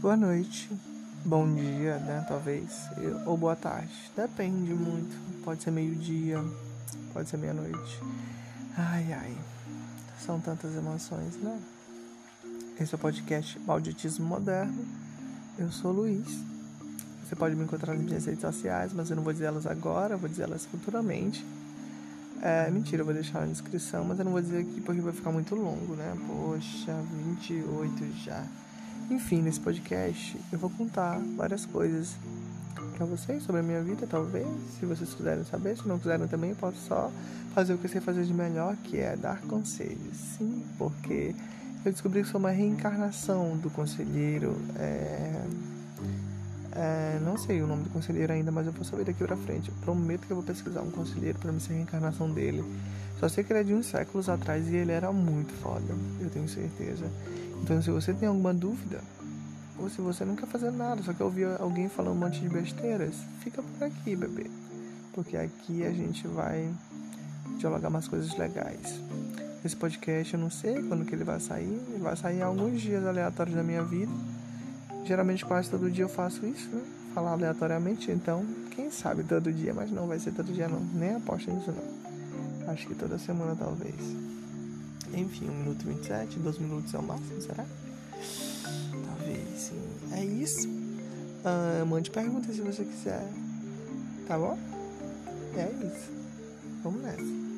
boa noite, bom dia, né? Talvez, ou boa tarde. Depende muito. Pode ser meio-dia, pode ser meia-noite. Ai, ai, são tantas emoções, né? Esse é o podcast Malditismo Moderno. Eu sou Luiz. Você pode me encontrar nas minhas redes sociais, mas eu não vou dizer elas agora, vou dizer elas futuramente. É, mentira, eu vou deixar na descrição, mas eu não vou dizer aqui porque vai ficar muito longo, né? Poxa, 28 já. Enfim, nesse podcast eu vou contar várias coisas para vocês sobre a minha vida, talvez. Se vocês quiserem saber, se não quiserem também, eu posso só fazer o que eu sei fazer de melhor, que é dar conselhos. Sim, porque eu descobri que sou uma reencarnação do conselheiro. É... É, não sei o nome do conselheiro ainda, mas eu vou saber daqui pra frente. Eu prometo que eu vou pesquisar um conselheiro para me ser a reencarnação dele. Só sei que ele é de uns séculos atrás e ele era muito foda, eu tenho certeza. Então, se você tem alguma dúvida, ou se você não quer fazer nada, só quer ouvir alguém falando um monte de besteiras, fica por aqui, bebê. Porque aqui a gente vai dialogar umas coisas legais. Esse podcast eu não sei quando que ele vai sair, ele vai sair alguns dias aleatórios da minha vida. Geralmente quase todo dia eu faço isso, né? Falar aleatoriamente, então, quem sabe todo dia, mas não vai ser todo dia não. Nem aposta nisso não. Acho que toda semana talvez. Enfim, 1 minuto e 27, 2 minutos é o máximo, será? Talvez sim. É isso. Ah, mande perguntas se você quiser. Tá bom? É isso. Vamos nessa.